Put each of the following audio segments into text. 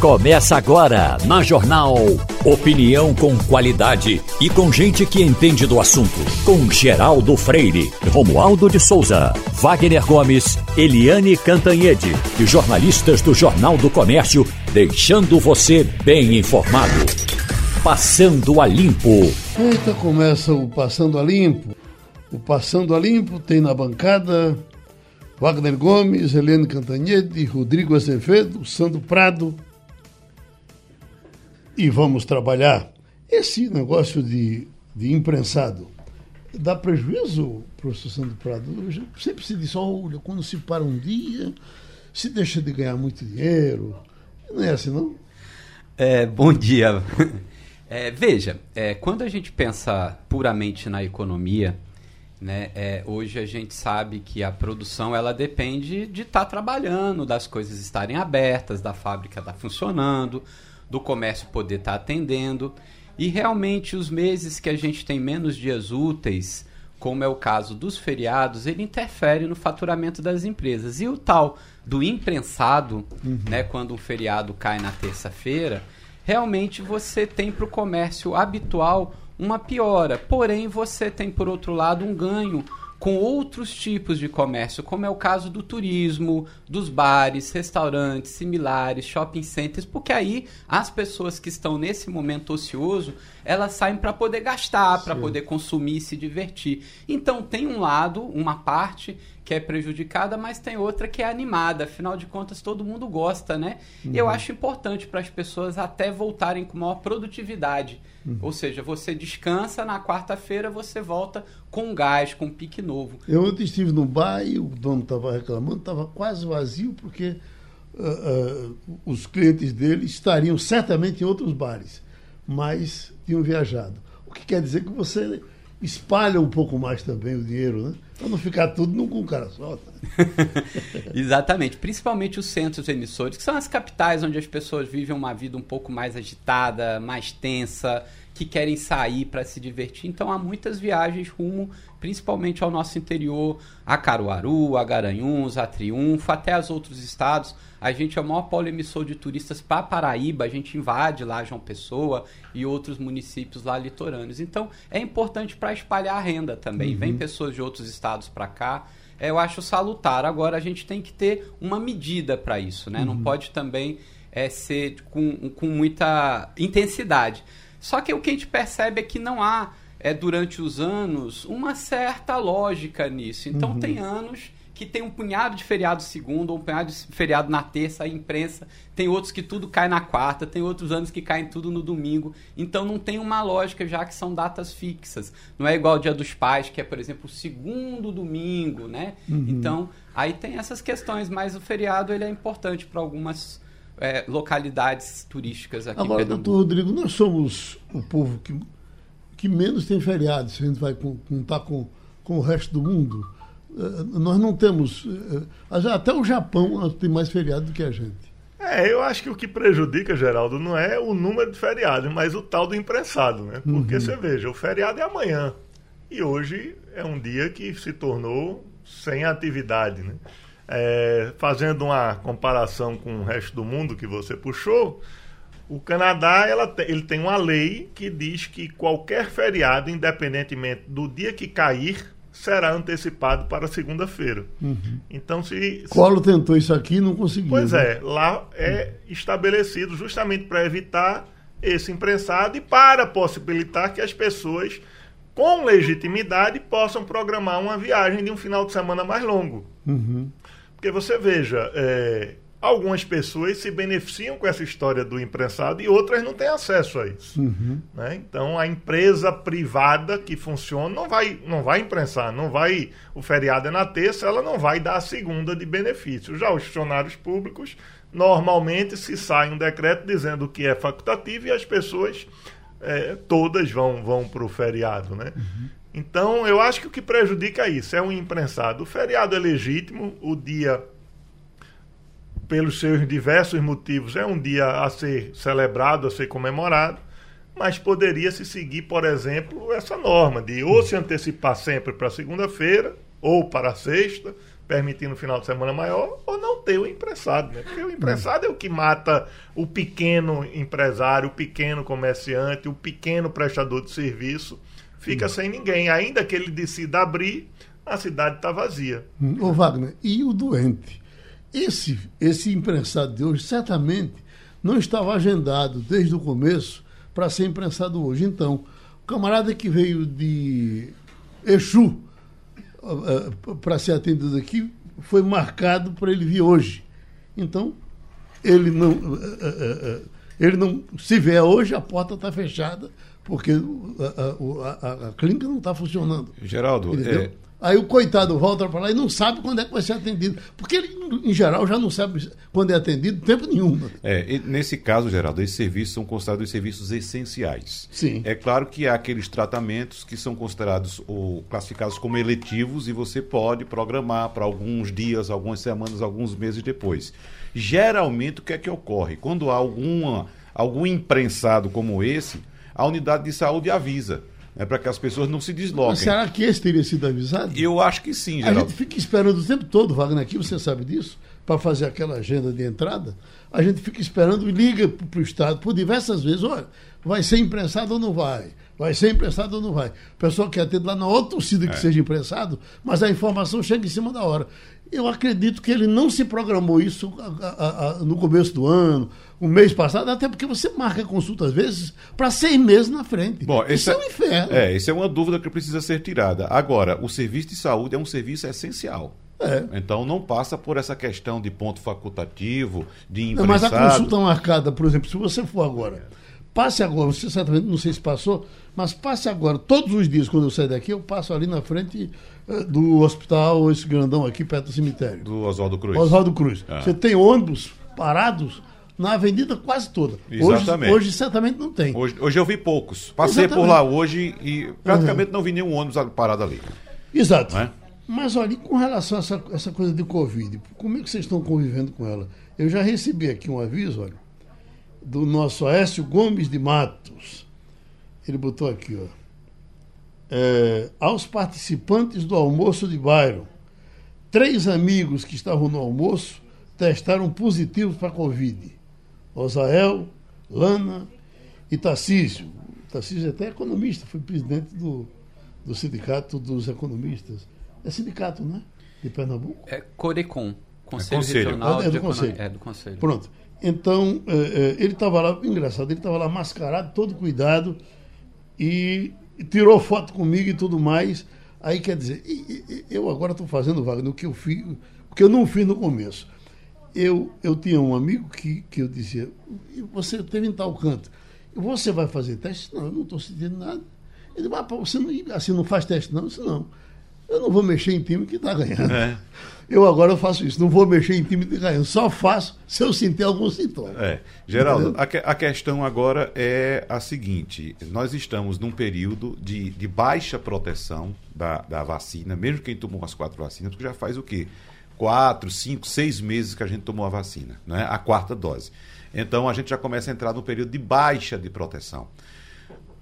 Começa agora na Jornal. Opinião com qualidade e com gente que entende do assunto. Com Geraldo Freire, Romualdo de Souza, Wagner Gomes, Eliane Cantanhede e jornalistas do Jornal do Comércio, deixando você bem informado. Passando a Limpo. Eita, começa o Passando a Limpo. O Passando a Limpo tem na bancada Wagner Gomes, Eliane Cantanhede, Rodrigo Azevedo, Sandro Prado e vamos trabalhar. Esse negócio de, de imprensado dá prejuízo, professor Sandro Prado? Sempre se diz, olha, quando se para um dia, se deixa de ganhar muito dinheiro. Não é assim, não? É, bom dia. É, veja, é, quando a gente pensa puramente na economia, né, é, hoje a gente sabe que a produção ela depende de estar tá trabalhando, das coisas estarem abertas, da fábrica estar tá funcionando, do comércio poder estar tá atendendo. E realmente os meses que a gente tem menos dias úteis, como é o caso dos feriados, ele interfere no faturamento das empresas. E o tal do imprensado, uhum. né, quando um feriado cai na terça-feira, realmente você tem para o comércio habitual uma piora. Porém, você tem, por outro lado, um ganho com outros tipos de comércio, como é o caso do turismo, dos bares, restaurantes similares, shopping centers, porque aí as pessoas que estão nesse momento ocioso, elas saem para poder gastar, para poder consumir, se divertir. Então tem um lado, uma parte que é prejudicada, mas tem outra que é animada. Afinal de contas, todo mundo gosta, né? Uhum. Eu acho importante para as pessoas até voltarem com maior produtividade. Uhum. Ou seja, você descansa, na quarta-feira você volta com gás, com pique novo. Eu ontem estive no bar e o dono estava reclamando, estava quase vazio, porque uh, uh, os clientes dele estariam certamente em outros bares, mas tinham viajado. O que quer dizer que você espalha um pouco mais também o dinheiro, né? Para não ficar tudo num com cara só. Tá? Exatamente. Principalmente os centros emissores, que são as capitais onde as pessoas vivem uma vida um pouco mais agitada, mais tensa, que querem sair para se divertir. Então há muitas viagens rumo, principalmente ao nosso interior, a Caruaru, a Garanhuns, a Triunfo, até os outros estados. A gente é o maior polo emissor de turistas para Paraíba, a gente invade lá João Pessoa e outros municípios lá litorâneos. Então é importante para espalhar a renda também. Uhum. Vem pessoas de outros estados para cá. É, eu acho salutar. Agora a gente tem que ter uma medida para isso, né? Uhum. Não pode também é, ser com, com muita intensidade. Só que o que a gente percebe é que não há, é, durante os anos, uma certa lógica nisso. Então, uhum. tem anos que tem um punhado de feriado segundo, ou um punhado de feriado na terça, a imprensa. Tem outros que tudo cai na quarta, tem outros anos que caem tudo no domingo. Então não tem uma lógica, já que são datas fixas. Não é igual o Dia dos Pais, que é, por exemplo, o segundo domingo, né? Uhum. Então, aí tem essas questões, mas o feriado ele é importante para algumas é, localidades turísticas aqui Agora, doutor Rodrigo, nós somos o povo que, que menos tem feriado, se a gente vai contar com, com o resto do mundo. Eh, nós não temos. Eh, até o Japão tem mais feriado do que a gente. É, eu acho que o que prejudica, Geraldo, não é o número de feriados, mas o tal do imprensado, né? Porque uhum. você veja, o feriado é amanhã. E hoje é um dia que se tornou sem atividade, né? É, fazendo uma comparação com o resto do mundo que você puxou, o Canadá ela, ele tem uma lei que diz que qualquer feriado, independentemente do dia que cair, será antecipado para segunda-feira. Uhum. Então, se. Collor tentou isso aqui e não conseguiu. Pois né? é, lá é estabelecido justamente para evitar esse imprensado e para possibilitar que as pessoas, com legitimidade, possam programar uma viagem de um final de semana mais longo. Uhum. Porque você veja, é, algumas pessoas se beneficiam com essa história do imprensado e outras não têm acesso a isso. Uhum. Né? Então a empresa privada que funciona não vai, não vai imprensar, não vai. O feriado é na terça, ela não vai dar a segunda de benefício. Já os funcionários públicos normalmente se sai um decreto dizendo que é facultativo e as pessoas é, todas vão, vão para o feriado. Né? Uhum. Então eu acho que o que prejudica é isso, é um imprensado. O feriado é legítimo, o dia pelos seus diversos motivos, é um dia a ser celebrado, a ser comemorado, mas poderia se seguir, por exemplo, essa norma de ou se antecipar sempre para segunda-feira ou para sexta, permitindo um final de semana maior, ou não conter o imprensado, né? Porque o imprensado é o que mata o pequeno empresário, o pequeno comerciante, o pequeno prestador de serviço, fica sem ninguém. Ainda que ele decida abrir, a cidade está vazia. Hum, ô Wagner, e o doente? Esse, esse imprensado de hoje certamente não estava agendado desde o começo para ser imprensado hoje. Então, o camarada que veio de Exu uh, uh, para ser atendido aqui foi marcado para ele vir hoje. Então, ele não, uh, ele não se vier hoje, a porta está fechada, porque a, a, a, a, clínica não está funcionando. Geraldo, é, Aí o coitado volta para lá e não sabe quando é que vai ser atendido. Porque ele, em geral, já não sabe quando é atendido tempo nenhum. É, nesse caso, Geraldo, esses serviços são considerados serviços essenciais. Sim. É claro que há aqueles tratamentos que são considerados ou classificados como eletivos e você pode programar para alguns dias, algumas semanas, alguns meses depois. Geralmente, o que é que ocorre? Quando há alguma, algum imprensado como esse, a unidade de saúde avisa é para que as pessoas não se desloquem. Mas será que esse teria sido avisado? Eu acho que sim, Geraldo. A gente fica esperando o tempo todo, Wagner, aqui, você sabe disso, para fazer aquela agenda de entrada. A gente fica esperando e liga para o Estado por diversas vezes: olha, vai ser imprensado ou não vai? Vai ser imprensado ou não vai? O pessoal quer ter lá na outra torcida que é. seja imprensado, mas a informação chega em cima da hora. Eu acredito que ele não se programou isso a, a, a, no começo do ano, o mês passado, até porque você marca consulta às vezes para seis meses na frente. Bom, isso é, é um inferno. É, isso é uma dúvida que precisa ser tirada. Agora, o serviço de saúde é um serviço essencial. É. Então não passa por essa questão de ponto facultativo, de imprensado. mas a consulta marcada, por exemplo, se você for agora, passe agora, você certamente não sei se passou, mas passe agora, todos os dias quando eu sair daqui, eu passo ali na frente do hospital, esse grandão aqui perto do cemitério. Do Oswaldo Cruz. Oswaldo Cruz. Ah. Você tem ônibus parados na avenida quase toda. Exatamente. Hoje, hoje certamente não tem. Hoje, hoje eu vi poucos. Passei Exatamente. por lá hoje e praticamente uhum. não vi nenhum ônibus parado ali. Exato. É? Mas olha, com relação a essa, essa coisa de Covid, como é que vocês estão convivendo com ela? Eu já recebi aqui um aviso, olha, do nosso Aécio Gomes de Matos. Ele botou aqui, ó é, aos participantes do almoço de Byron. Três amigos que estavam no almoço testaram positivo para Covid. Osael, Lana e Tarcísio. Tarcísio é até economista, foi presidente do, do Sindicato dos Economistas. É sindicato, né? De Pernambuco? É Corecon, Conselho, é conselho. Regional é, é do Conselho. É do Conselho. Pronto. Então, é, é, ele estava lá, engraçado, ele estava lá mascarado, todo cuidado, e tirou foto comigo e tudo mais. Aí quer dizer, eu agora estou fazendo, Wagner, o que eu fiz, o que eu não fiz no começo. Eu, eu tinha um amigo que, que eu dizia, você teve em tal canto. Você vai fazer teste? Não, eu não estou sentindo nada. Ele disse, mas você não, assim, não faz teste, não? Eu disse, não. Eu não vou mexer em time que está ganhando. É. Eu agora faço isso, não vou mexer em time que está ganhando, só faço se eu sentir algum sintoma. É. Geraldo, a, que, a, questão agora é a seguinte: nós estamos num período de, de baixa proteção da, da vacina, mesmo quem tomou as quatro vacinas, porque já faz o quê? Quatro, cinco, seis meses que a gente tomou a vacina, né? a quarta dose. Então a gente já começa a entrar num período de baixa de proteção.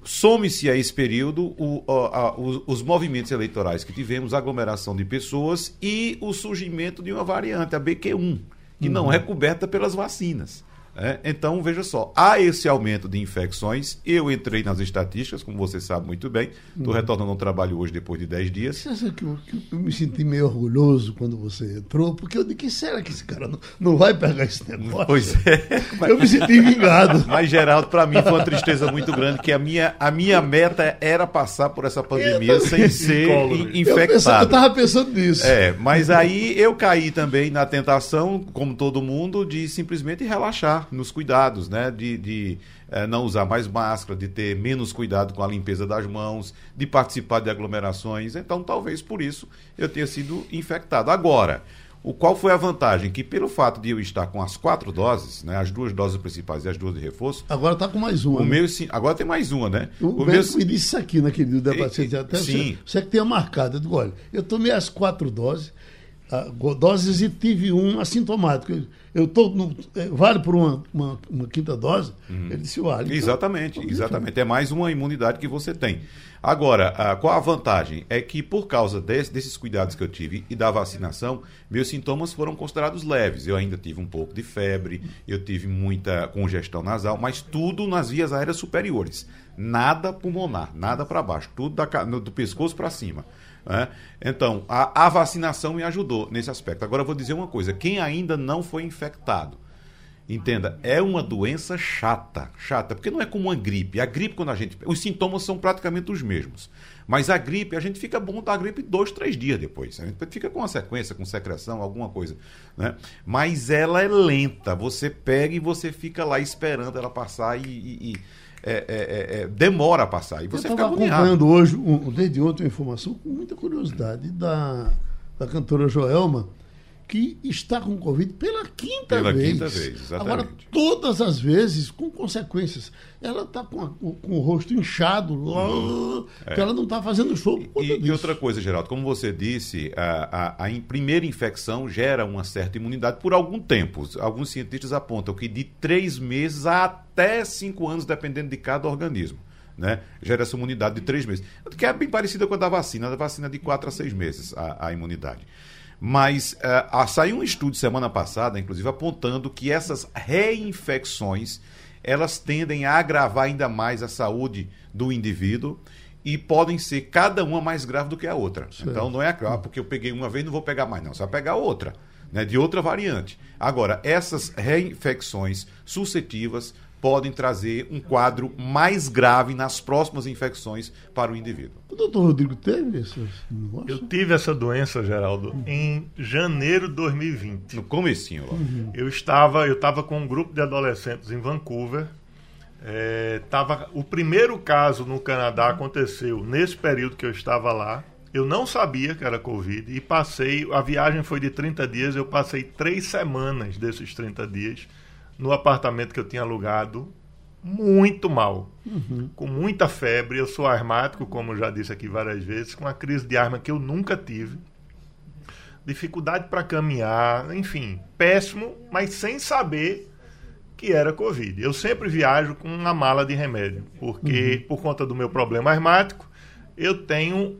Some-se a esse período o, a, os, os, movimentos eleitorais que tivemos, aglomeração de pessoas e o surgimento de uma variante, a BQ1, que uhum. não é coberta pelas vacinas. É, então, veja só, há esse aumento de infecções. Eu entrei nas estatísticas, como você sabe muito bem. Estou uhum. retornando ao trabalho hoje depois de 10 dias. Você acha que eu, que eu, me senti meio orgulhoso quando você entrou? Porque eu disse, será que esse cara não, não vai pegar esse negócio? Pois é. eu me senti vingado. Mas, Geraldo, para mim foi uma tristeza muito grande, que a minha, a minha meta era passar por essa pandemia sem ser infectado. Eu estava pensando nisso. É, mas aí eu caí também na tentação, como todo mundo, de simplesmente relaxar nos cuidados, né? De, de é, não usar mais máscara, de ter menos cuidado com a limpeza das mãos, de participar de aglomerações. Então, talvez por isso eu tenha sido infectado. Agora, o qual foi a vantagem? Que pelo fato de eu estar com as quatro doses, né, as duas doses principais e as duas de reforço. Agora está com mais uma. O né? meu, sim, agora tem mais uma, né? O, o meu me disse isso aqui naquele paciente. Até sim. Você, você que tenha marcado. Eu digo, olha, eu tomei as quatro doses doses e tive um assintomático. Eu estou é, vale por uma, uma, uma quinta dose. Uhum. Ele disse, vale. Então, exatamente, exatamente. É mais uma imunidade que você tem. Agora, a, qual a vantagem? É que por causa desse, desses cuidados que eu tive e da vacinação, meus sintomas foram considerados leves. Eu ainda tive um pouco de febre, eu tive muita congestão nasal, mas tudo nas vias aéreas superiores. Nada pulmonar, nada para baixo, tudo da, do pescoço para cima. Né? Então, a, a vacinação me ajudou nesse aspecto. Agora, eu vou dizer uma coisa: quem ainda não foi infectado, Entenda, é uma doença chata, chata, porque não é como uma gripe. A gripe, quando a gente. Os sintomas são praticamente os mesmos. Mas a gripe, a gente fica bom da gripe dois, três dias depois. A gente fica com uma sequência, com secreção, alguma coisa. Né? Mas ela é lenta. Você pega e você fica lá esperando ela passar e. e, e é, é, é, é demora a passar. E você Eu estava acompanhando hoje, um, desde ontem, uma informação com muita curiosidade da, da cantora Joelma que está com Covid pela quinta pela vez. Quinta vez exatamente. Agora, todas as vezes com consequências. Ela está com, com, o rosto inchado, uhum. é. ela não está fazendo show por e, e, outra coisa, Geraldo, como você disse, a, a, a, primeira infecção gera uma certa imunidade por algum tempo. Alguns cientistas apontam que de três meses a até cinco anos, dependendo de cada organismo. Né? Gera essa imunidade de três meses. Que é bem parecida com a da vacina. A da vacina é de quatro a seis meses a, a imunidade. Mas uh, saiu um estudo semana passada, inclusive, apontando que essas reinfecções elas tendem a agravar ainda mais a saúde do indivíduo e podem ser cada uma mais grave do que a outra. Sim. Então não é ah, porque eu peguei uma vez não vou pegar mais, não. Você vai pegar outra, né, de outra variante. Agora, essas reinfecções suscetivas podem trazer um quadro mais grave nas próximas infecções para o indivíduo. O doutor Rodrigo teve esse negócio? Eu tive essa doença, Geraldo, uhum. em janeiro de 2020. No comecinho lá. Uhum. Eu estava eu estava com um grupo de adolescentes em Vancouver. É, tava, o primeiro caso no Canadá aconteceu nesse período que eu estava lá. Eu não sabia que era Covid e passei. A viagem foi de 30 dias, eu passei três semanas desses 30 dias no apartamento que eu tinha alugado muito mal, uhum. com muita febre. Eu sou asmático, como já disse aqui várias vezes, com uma crise de asma que eu nunca tive. Dificuldade para caminhar, enfim, péssimo, mas sem saber que era Covid. Eu sempre viajo com uma mala de remédio, porque uhum. por conta do meu problema asmático, eu tenho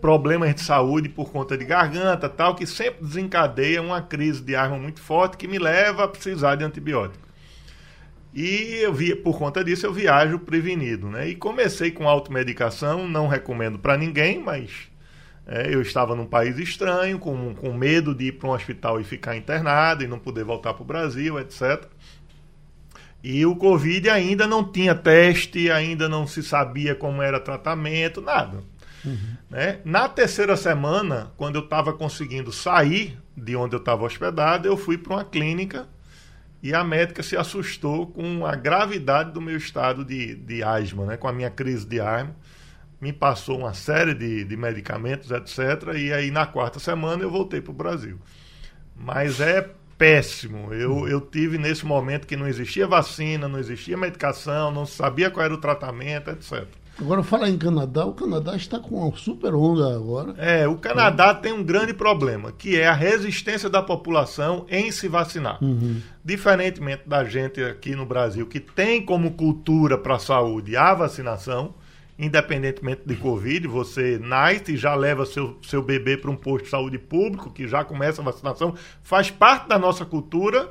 problemas de saúde por conta de garganta, tal, que sempre desencadeia uma crise de asma muito forte que me leva a precisar de antibiótico. E eu vi, por conta disso eu viajo prevenido, né? E comecei com automedicação, não recomendo para ninguém, mas é, eu estava num país estranho, com, com medo de ir para um hospital e ficar internado e não poder voltar para o Brasil, etc. E o Covid ainda não tinha teste, ainda não se sabia como era tratamento, nada. Uhum. Né? Na terceira semana, quando eu estava conseguindo sair de onde eu estava hospedado, eu fui para uma clínica e a médica se assustou com a gravidade do meu estado de, de asma, né? com a minha crise de asma. Me passou uma série de, de medicamentos, etc. E aí, na quarta semana, eu voltei para o Brasil. Mas é péssimo. Eu, eu tive nesse momento que não existia vacina, não existia medicação, não sabia qual era o tratamento, etc. Agora, falar em Canadá, o Canadá está com uma super onda agora. É, o Canadá é. tem um grande problema, que é a resistência da população em se vacinar. Uhum. Diferentemente da gente aqui no Brasil, que tem como cultura para a saúde a vacinação, independentemente de Covid, você nasce e já leva seu, seu bebê para um posto de saúde público, que já começa a vacinação, faz parte da nossa cultura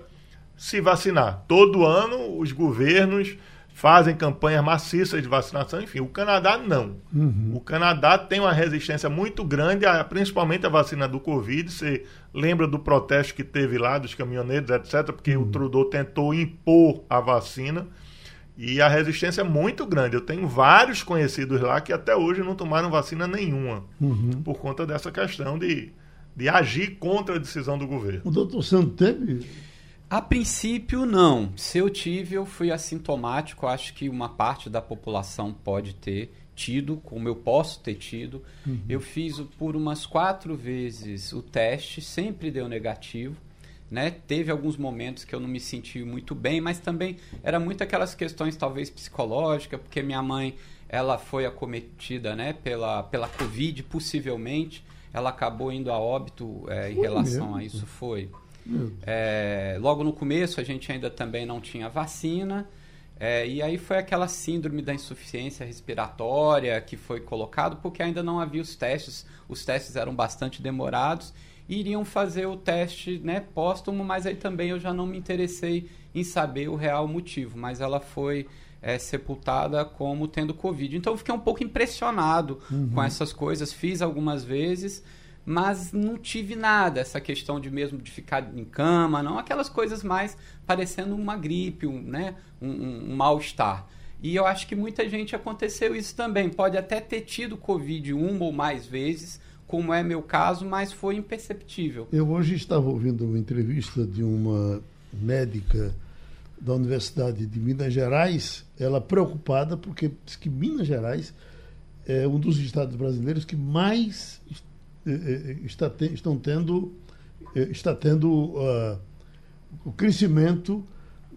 se vacinar. Todo ano, os governos fazem campanhas maciças de vacinação, enfim. O Canadá não. Uhum. O Canadá tem uma resistência muito grande, a, principalmente a vacina do Covid. Você lembra do protesto que teve lá dos caminhoneiros, etc., porque uhum. o Trudeau tentou impor a vacina. E a resistência é muito grande. Eu tenho vários conhecidos lá que até hoje não tomaram vacina nenhuma, uhum. por conta dessa questão de, de agir contra a decisão do governo. O doutor Santos teve a princípio, não. Se eu tive, eu fui assintomático. Acho que uma parte da população pode ter tido, como eu posso ter tido. Uhum. Eu fiz por umas quatro vezes o teste, sempre deu negativo. Né? Teve alguns momentos que eu não me senti muito bem, mas também era muito aquelas questões talvez psicológicas, porque minha mãe ela foi acometida né, pela, pela Covid, possivelmente ela acabou indo a óbito é, em relação mesmo? a isso. Foi. É, logo no começo, a gente ainda também não tinha vacina. É, e aí foi aquela síndrome da insuficiência respiratória que foi colocado porque ainda não havia os testes, os testes eram bastante demorados e iriam fazer o teste né, póstumo, mas aí também eu já não me interessei em saber o real motivo, mas ela foi é, sepultada como tendo Covid. Então eu fiquei um pouco impressionado uhum. com essas coisas, fiz algumas vezes, mas não tive nada, essa questão de mesmo de ficar em cama, não, aquelas coisas mais parecendo uma gripe, um, né, um, um, um mal-estar. E eu acho que muita gente aconteceu isso também. Pode até ter tido Covid uma ou mais vezes, como é meu caso, mas foi imperceptível. Eu hoje estava ouvindo uma entrevista de uma médica da Universidade de Minas Gerais, ela preocupada porque diz que Minas Gerais é um dos estados brasileiros que mais está te, estão tendo eh, está tendo uh, o crescimento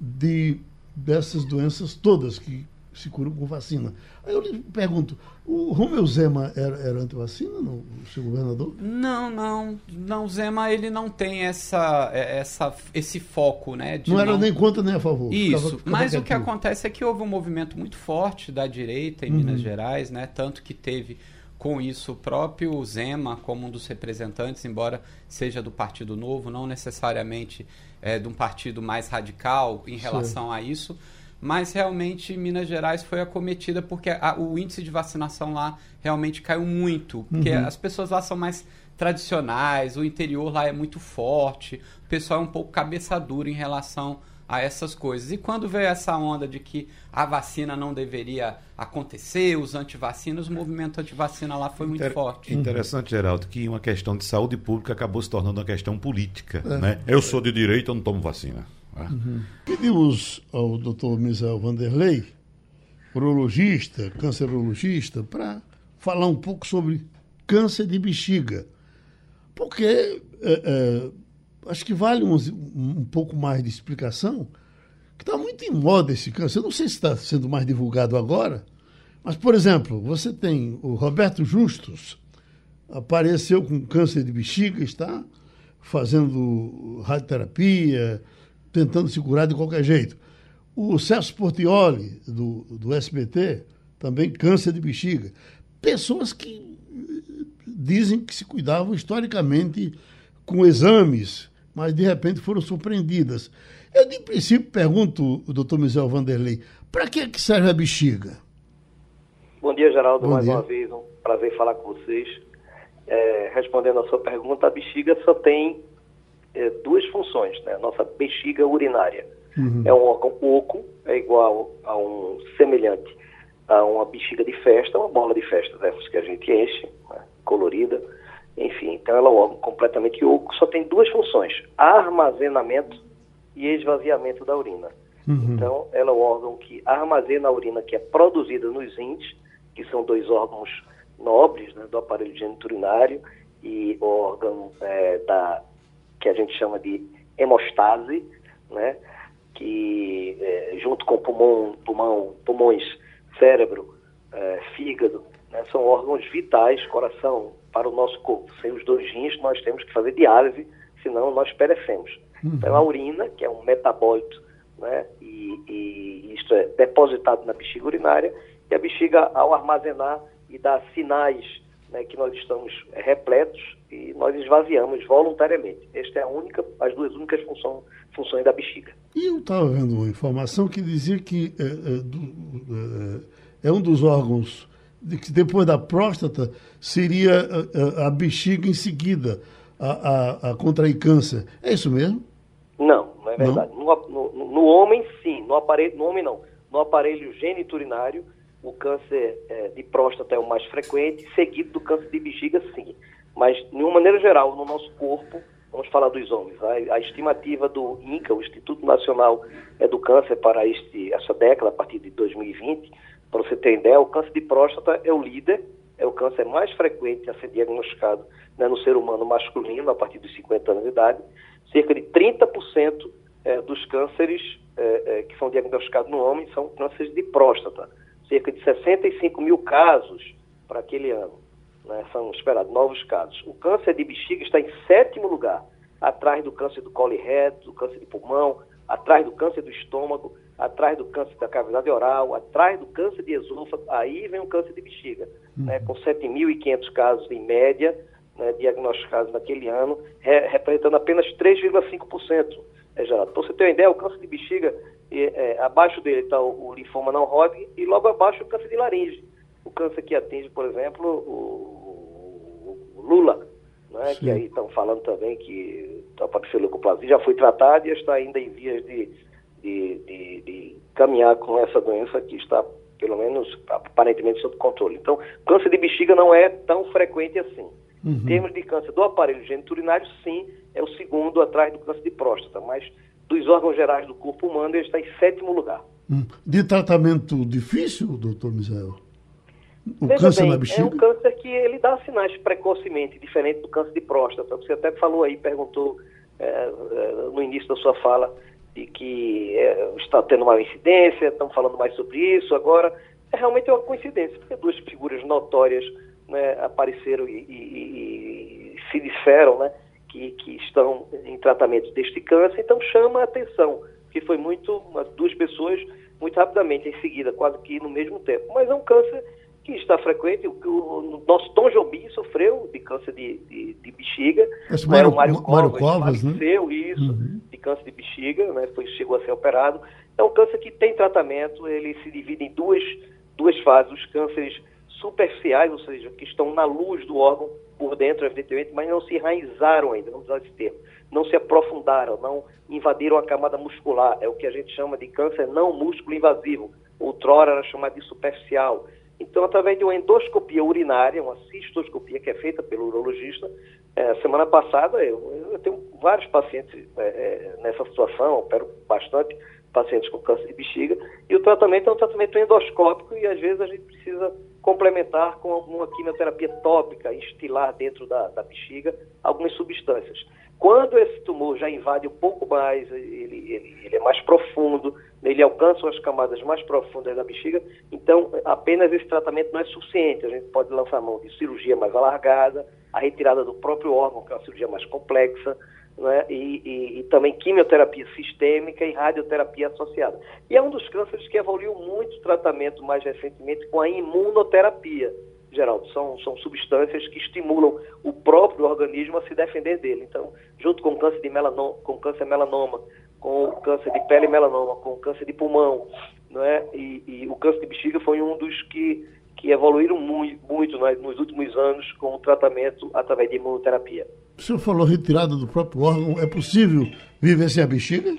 de dessas doenças todas que se curam com vacina. Aí eu lhe pergunto, o Romeu Zema era, era antivacina, no, o seu governador? Não, não. Não, o Zema ele não tem essa, é, essa, esse foco, né? não era não... nem contra nem a favor. Isso, ficava, ficava mas o que acontece é que houve um movimento muito forte da direita em uhum. Minas Gerais, né? Tanto que teve com isso o próprio Zema como um dos representantes, embora seja do Partido Novo, não necessariamente é, de um partido mais radical em relação Sim. a isso mas realmente Minas Gerais foi acometida porque a, o índice de vacinação lá realmente caiu muito, porque uhum. as pessoas lá são mais tradicionais, o interior lá é muito forte, o pessoal é um pouco cabeça dura em relação a essas coisas. E quando veio essa onda de que a vacina não deveria acontecer, os antivacinas, o movimento antivacina lá foi muito Inter forte. Interessante, Geraldo, que uma questão de saúde pública acabou se tornando uma questão política. É. Né? Eu sou de direita, eu não tomo vacina. Uhum. Pedimos ao doutor Misael Vanderlei, urologista, cancerologista, para falar um pouco sobre câncer de bexiga. Porque é, é, acho que vale um, um pouco mais de explicação, que está muito em moda esse câncer. Eu não sei se está sendo mais divulgado agora, mas, por exemplo, você tem o Roberto Justus, apareceu com câncer de bexiga, está fazendo radioterapia, tentando se curar de qualquer jeito. O Celso Portioli, do, do SBT, também câncer de bexiga. Pessoas que dizem que se cuidavam historicamente com exames, mas de repente foram surpreendidas. Eu, de princípio, pergunto, doutor Michel Vanderlei, para que, é que serve a bexiga? Bom dia, Geraldo, Bom mais dia. uma vez, um prazer falar com vocês. É, respondendo a sua pergunta, a bexiga só tem é, duas funções, né? Nossa bexiga urinária. Uhum. É um órgão oco, é igual a um semelhante a uma bexiga de festa, uma bola de festa dessas que a gente enche, né? colorida. Enfim, então ela é um órgão completamente oco, só tem duas funções: armazenamento e esvaziamento da urina. Uhum. Então, ela é um órgão que armazena a urina que é produzida nos rins, que são dois órgãos nobres né, do aparelho geniturinário, e o órgão é, da que a gente chama de hemostase, né? que é, junto com pulmão, pulmão, pulmões, cérebro, é, fígado, né? são órgãos vitais, coração, para o nosso corpo. Sem os dois rins, nós temos que fazer diálise, senão nós perecemos. Uhum. Então, a urina, que é um metabólito, né? e, e isto é depositado na bexiga urinária, e a bexiga, ao armazenar e dar sinais né, que nós estamos repletos e nós esvaziamos voluntariamente. Esta é a única, as duas únicas função, funções da bexiga. E eu estava vendo uma informação que dizia que é, é, do, é, é um dos órgãos de que depois da próstata seria a, a, a bexiga em seguida a, a, contrair câncer. É isso mesmo? Não, não é verdade. Não? No, no, no, homem, sim. No, aparelho, no homem, não. No aparelho geniturinário, o câncer é, de próstata é o mais frequente, seguido do câncer de bexiga, sim. Mas, de uma maneira geral, no nosso corpo, vamos falar dos homens, a, a estimativa do INCA, o Instituto Nacional é, do Câncer, para este, essa década, a partir de 2020, para você ter ideia, o câncer de próstata é o líder, é o câncer mais frequente a ser diagnosticado né, no ser humano masculino, a partir dos 50 anos de idade. Cerca de 30% é, dos cânceres é, é, que são diagnosticados no homem são cânceres de próstata cerca de 65 mil casos para aquele ano. né, são esperados novos casos. O câncer de bexiga está em sétimo lugar, atrás do câncer do colo reto, do câncer de pulmão, atrás do câncer do estômago, atrás do câncer da cavidade oral, atrás do câncer de esôfago, aí vem o câncer de bexiga, uhum. né, com 7.500 casos em média, né, diagnosticados naquele ano, re, representando apenas 3,5%. É. Para você ter uma ideia, o câncer de bexiga, é, é, abaixo dele está o, o, linfoma não Hodgkin e logo abaixo o câncer de laringe. O câncer que atinge, por exemplo, o, o Lula, né, que aí estão falando também que a papilocoplasma já foi tratada e está ainda em vias de, de, de, de caminhar com essa doença que está, pelo menos, aparentemente sob controle. Então, câncer de bexiga não é tão frequente assim. Uhum. Em termos de câncer do aparelho geniturinário, sim, é o segundo atrás do câncer de próstata, mas dos órgãos gerais do corpo humano ele está em sétimo lugar. Hum. De tratamento difícil, doutor Misael? O Veja câncer bem, na bexiga? É um câncer que ele dá sinais precocemente, diferente do câncer de próstata. Você até falou aí, perguntou é, é, no início da sua fala que é, está tendo uma incidência, estamos falando mais sobre isso agora. É realmente uma coincidência, porque duas figuras notórias né, apareceram e, e, e, se disseram né, que, que estão em tratamento deste câncer, então chama a atenção, que foi muito, duas pessoas muito rapidamente em seguida, quase que no mesmo tempo. Mas é um câncer que está frequente, o, o nosso Tom Jobim sofreu de câncer de, de, de bexiga. Esse né, Mário, Mário Covas, Covas né? isso, uhum. de câncer de bexiga, né, foi, chegou a ser operado. É um câncer que tem tratamento, ele se divide em duas, duas fases, os cânceres superficiais, ou seja, que estão na luz do órgão por dentro, evidentemente, mas não se enraizaram ainda, vamos usar esse termo. Não se aprofundaram, não invadiram a camada muscular. É o que a gente chama de câncer não músculo invasivo. Outrora era chamado de superficial. Então, através de uma endoscopia urinária, uma cistoscopia que é feita pelo urologista, é, semana passada eu, eu, tenho vários pacientes é, nessa situação, opero bastante pacientes com câncer de bexiga, e o tratamento é um tratamento endoscópico e às vezes a gente precisa complementar com alguma quimioterapia tópica, instilar dentro da, da bexiga algumas substâncias. Quando esse tumor já invade um pouco mais, ele, ele, ele, é mais profundo, ele alcança as camadas mais profundas da bexiga, então apenas esse tratamento não é suficiente. A gente pode lançar mão de cirurgia mais alargada, a retirada do próprio órgão, que é uma cirurgia mais complexa, né, e, e, e, também quimioterapia sistêmica e radioterapia associada. E é um dos cânceres que evoluiu muito o tratamento mais recentemente com a imunoterapia, Geraldo. São, são substâncias que estimulam o próprio organismo a se defender dele. Então, junto com câncer de melanoma, com câncer melanoma, com câncer de pele melanoma, com câncer de pulmão, né, e, e o câncer de bexiga foi um dos que que evoluíram muito, muito né, nos últimos anos com o tratamento através de imunoterapia. O senhor falou retirada do próprio órgão. É possível viver sem a bexiga?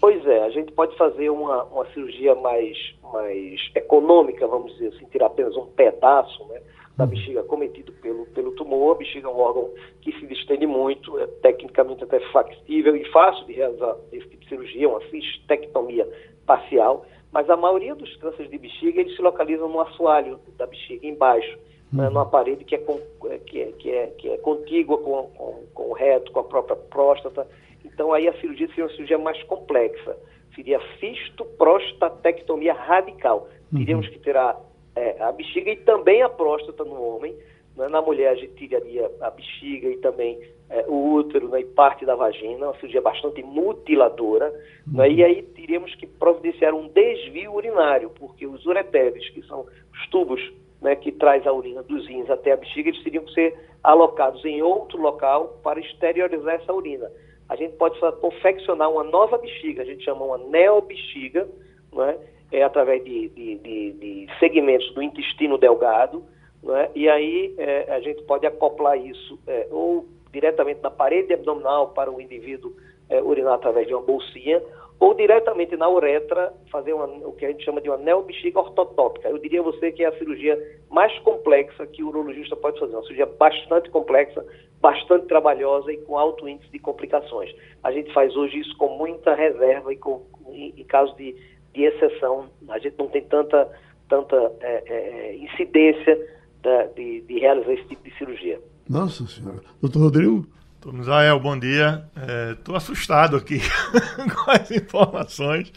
Pois é, a gente pode fazer uma, uma cirurgia mais, mais econômica, vamos dizer assim, tirar apenas um pedaço né, da uhum. bexiga cometido pelo, pelo tumor. A bexiga é um órgão que se distende muito, é tecnicamente até factível e fácil de realizar esse tipo de cirurgia, uma cistectomia parcial mas a maioria dos cânceres de bexiga, eles se localizam no assoalho da bexiga, embaixo, né, uhum. né, numa parede que é, com, que é, que é, que é contígua com, com, com, o reto, com a própria próstata. Então aí a cirurgia seria uma cirurgia mais complexa. Seria fistoprostatectomia radical. Uhum. Teríamos que ter a, é, a bexiga e também a próstata no homem, né? Na mulher, a gente tiraria a bexiga e também é, o útero né? e parte da vagina, uma cirurgia bastante mutiladora. Né? E aí teríamos que providenciar um desvio urinário, porque os ureteres, que são os tubos né, que traz a urina dos rins até a bexiga, eles teriam que ser alocados em outro local para exteriorizar essa urina. A gente pode confeccionar uma nova bexiga, a gente chama uma neobexiga, né, é através de, de, de, de segmentos do intestino delgado, né? E aí é, a gente pode acoplar isso é, ou diretamente na parede abdominal para o indivíduo é, urinar através de uma bolsinha, ou diretamente na uretra, fazer uma, o que a gente chama de uma neobexiga ortotópica. Eu diria a você que é a cirurgia mais complexa que o urologista pode fazer, uma cirurgia bastante complexa, bastante trabalhosa e com alto índice de complicações. A gente faz hoje isso com muita reserva e com, em, em caso de, de exceção, a gente não tem tanta, tanta é, é, incidência da, de, de, realizar esse tipo de cirurgia. Nossa Senhora. Doutor Rodrigo? Doutor Misael, bom dia. Estou é, assustado aqui com as informações.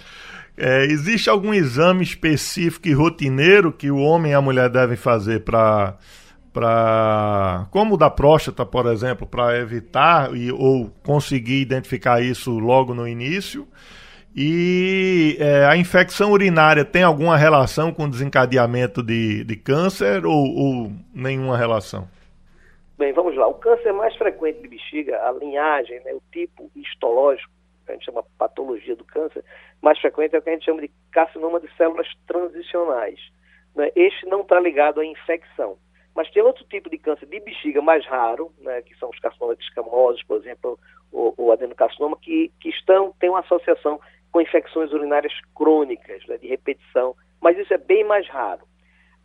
É, existe algum exame específico e rotineiro que o homem e a mulher devem fazer para para como da próstata, por exemplo, para evitar e, ou conseguir identificar isso logo no início. E é, a infecção urinária tem alguma relação com o desencadeamento de, de câncer ou, ou, nenhuma relação? Bem, vamos lá. O câncer mais frequente de bexiga, a linhagem, né, o tipo histológico, que a gente chama patologia do câncer, mais frequente é o que a gente chama de carcinoma de células transicionais. Né? Este não está ligado à infecção. Mas tem outro tipo de câncer de bexiga mais raro, né, que são os carcinomas escamosos, por exemplo, ou, adenocarcinoma, que, que estão, têm uma associação com infecções urinárias crônicas, né, de repetição, mas isso é bem mais raro.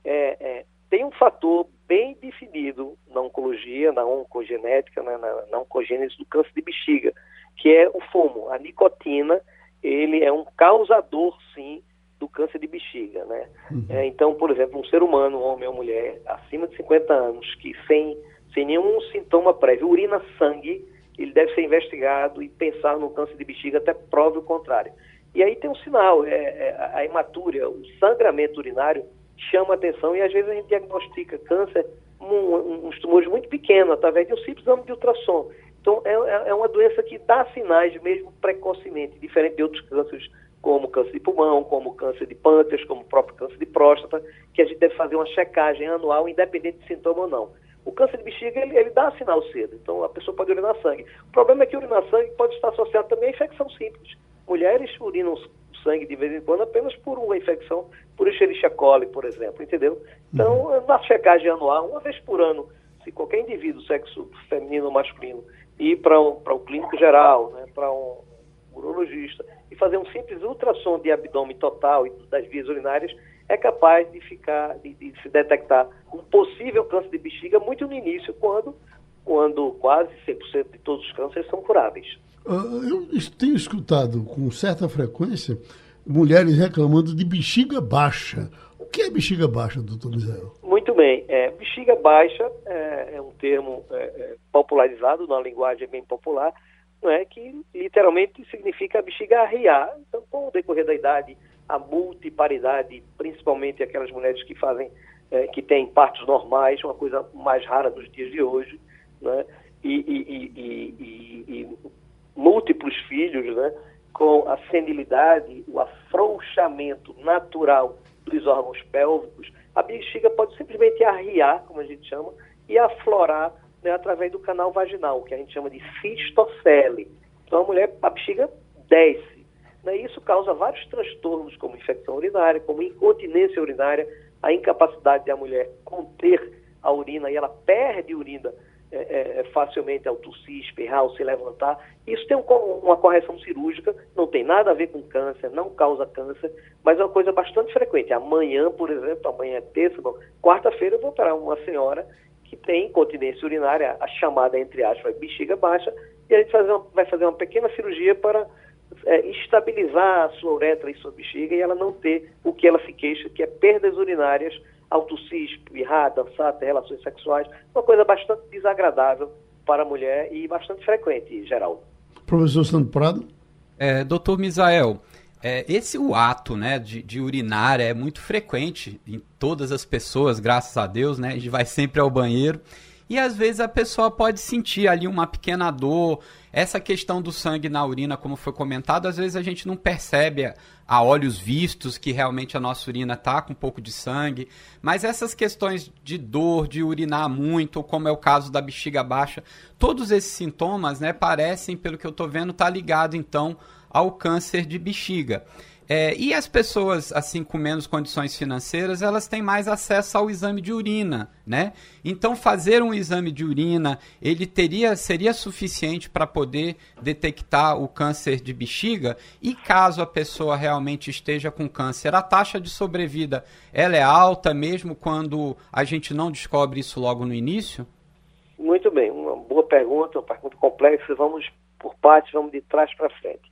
É, é, tem um fator bem definido na oncologia, na oncogenética, né, na, na oncogênese do câncer de bexiga, que é o fumo. A nicotina, ele é um causador, sim, do câncer de bexiga, né? Uhum. É, então, por exemplo, um ser humano, um homem ou mulher, acima de 50 anos, que sem, sem nenhum sintoma prévio, urina sangue, ele deve ser investigado e pensar no câncer de bexiga até prove o contrário. E aí tem um sinal, é, é, a hematúria, o sangramento urinário chama atenção e às vezes a gente diagnostica câncer um, uns tumores muito pequenos, através de um simples exame de ultrassom. Então, é, é, é uma doença que dá sinais mesmo precocemente, diferente de outros cânceres como câncer de pulmão, como câncer de pâncreas, como o próprio câncer de próstata, que a gente deve fazer uma checagem anual, independente de sintoma ou não. O câncer de bexiga, ele, ele dá sinal cedo, então a pessoa pode urinar sangue. O problema é que urinar sangue pode estar associado também a infecção simples. Mulheres urinam sangue de vez em quando apenas por uma infecção, por Escherichia coli, por exemplo, entendeu? Então, uhum. na checagem anual, uma vez por ano, se qualquer indivíduo, sexo feminino ou masculino, ir para um, o clínico geral, né, para um urologista, e fazer um simples ultrassom de abdômen total e das vias urinárias, é capaz de ficar, de, de se detectar um possível câncer de bexiga muito no início, quando, quando quase 100% de todos os cânceres são curáveis. Uh, eu tenho escutado com certa frequência mulheres reclamando de bexiga baixa. O que é bexiga baixa, doutor Misael? Muito bem. É, bexiga baixa é, é um termo é, é popularizado na linguagem bem popular, não é que literalmente significa a bexiga arriar. Então, com o decorrer da idade, a multiparidade, principalmente aquelas mulheres que fazem, é, que têm partos normais, uma coisa mais rara nos dias de hoje, né? e, e, e, e múltiplos filhos, né? com a senilidade, o afrouxamento natural dos órgãos pélvicos, a bexiga pode simplesmente arriar, como a gente chama, e aflorar né, através do canal vaginal, que a gente chama de cistocele. Então a mulher, a bexiga desce. Né, isso causa vários transtornos, como infecção urinária, como incontinência urinária, a incapacidade da mulher conter a urina e ela perde urina é, é, é, facilmente ao tossir, espirrar ou se levantar. Isso tem um, uma correção cirúrgica, não tem nada a ver com câncer, não causa câncer, mas é uma coisa bastante frequente. Amanhã, por exemplo, amanhã é terça, quarta-feira eu vou operar uma senhora que tem incontinência urinária, a chamada, entre aspas, bexiga baixa, e a gente uma, vai fazer uma pequena cirurgia para é, estabilizar a sua uretra e sua bexiga e ela não ter o que ela se queixa, que é perdas urinárias, autossismo, espirrar, dançar, ter relações sexuais, uma coisa bastante desagradável para a mulher e bastante frequente, Geraldo. Professor Santo Prado? É, doutor Misael, é, esse o ato né, de, de, urinar é muito frequente em todas as pessoas, graças a Deus, né? A gente vai sempre ao banheiro. E às vezes a pessoa pode sentir ali uma pequena dor. Essa questão do sangue na urina, como foi comentado, às vezes a gente não percebe a, olhos vistos que realmente a nossa urina está com um pouco de sangue. Mas essas questões de dor, de urinar muito, como é o caso da bexiga baixa, todos esses sintomas, né, parecem, pelo que eu estou vendo, estar tá ligado então ao câncer de bexiga. É, e as pessoas, assim, com menos condições financeiras, elas têm mais acesso ao exame de urina, né? Então, fazer um exame de urina, ele teria, seria suficiente para poder detectar o câncer de bexiga? E caso a pessoa realmente esteja com câncer, a taxa de sobrevida, ela é alta mesmo quando a gente não descobre isso logo no início? Muito bem, uma boa pergunta, uma pergunta complexa. Vamos por partes, vamos de trás para frente.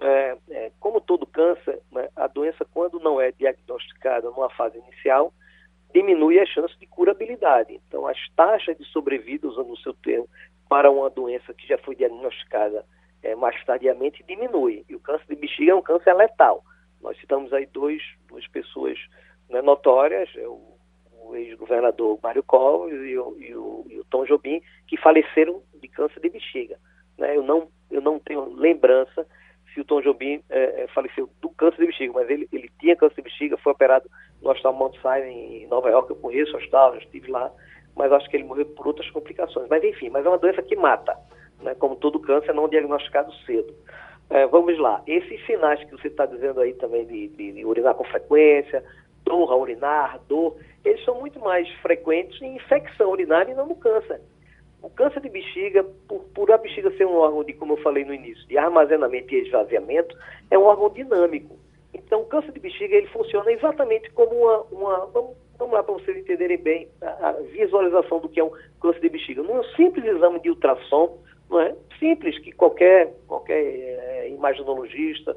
É, é, como todo câncer, né, a doença, quando não é diagnosticada numa fase inicial, diminui a chance de curabilidade. Então, as taxas de sobrevida, usando o seu termo, para uma doença que já foi diagnosticada é, mais tardiamente, diminui. E o câncer de bexiga é um câncer letal. Nós citamos aí dois, duas pessoas né, notórias, é o, o ex-governador Mário Covas e o, e, e o, Tom Jobim, que faleceram de câncer de bexiga. Né? Eu, não, eu não tenho lembrança se o Tom Jobim é, é, faleceu do câncer de bexiga, mas ele, ele tinha câncer de bexiga, foi operado no Hospital Mount Sinai em Nova York, eu conheço o hospital, já estive lá, mas acho que ele morreu por outras complicações. Mas enfim, mas é uma doença que mata, né? como todo câncer, não diagnosticado cedo. É, vamos lá, esses sinais que você está dizendo aí também de, de, de, urinar com frequência, dor a urinar, dor, eles são muito mais frequentes em infecção urinária e não no câncer. O câncer de bexiga, por, por, a bexiga ser um órgão de, como eu falei no início, de armazenamento e esvaziamento, é um órgão dinâmico. Então, o câncer de bexiga ele funciona exatamente como uma, uma vamos, vamos, lá para vocês entenderem bem a, a, visualização do que é um câncer de bexiga. Num simples exame de ultrassom, não é? simples que qualquer, qualquer é, imaginologista,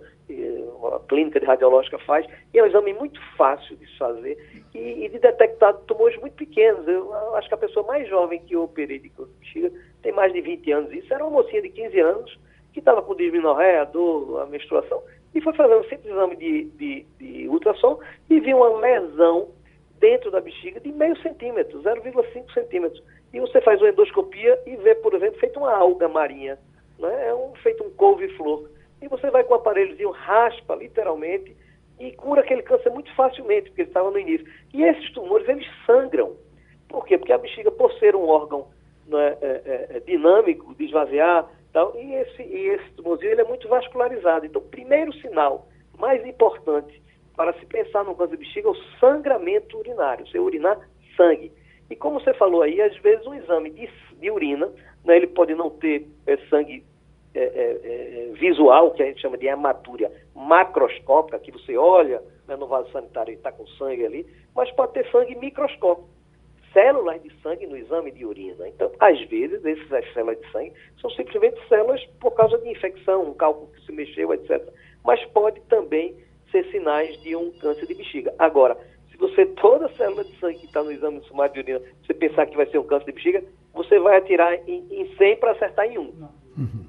uma clínica de radiológica faz, e é um exame muito fácil de fazer e, e de detectar tumores muito pequenos. Eu acho que a pessoa mais jovem que eu operei de bexiga tem mais de 20 anos. Isso era uma mocinha de 15 anos que estava com disminorreia, dor, a menstruação, e foi fazer um simples exame de, de, de ultrassom e viu uma lesão dentro da bexiga de meio centímetro, 0,5 centímetros. E você faz uma endoscopia e vê, por exemplo, feito uma alga marinha, né? é um, feito um couve-flor. E você vai com o aparelhozinho, raspa literalmente e cura aquele câncer muito facilmente, porque ele estava no início. E esses tumores, eles sangram. Por quê? Porque a bexiga, por ser um órgão né, é, é, dinâmico, de esvaziar, tal, e esse, e esse tumorzinho ele é muito vascularizado. Então, o primeiro sinal mais importante para se pensar no câncer de bexiga é o sangramento urinário, você urinar sangue. E como você falou aí, às vezes um exame de, de urina, né, ele pode não ter é, sangue é, é, é visual, que a gente chama de hematúria macroscópica, que você olha né, no vaso sanitário e está com sangue ali, mas pode ter sangue microscópico. Células de sangue no exame de urina. Então, às vezes, essas células de sangue são simplesmente células por causa de infecção, um cálculo que se mexeu, etc. Mas pode também ser sinais de um câncer de bexiga. Agora, você, toda célula de sangue que está no exame de sumário de urina, você pensar que vai ser um câncer de bexiga, você vai atirar em, em 100 para acertar em 1. Uhum.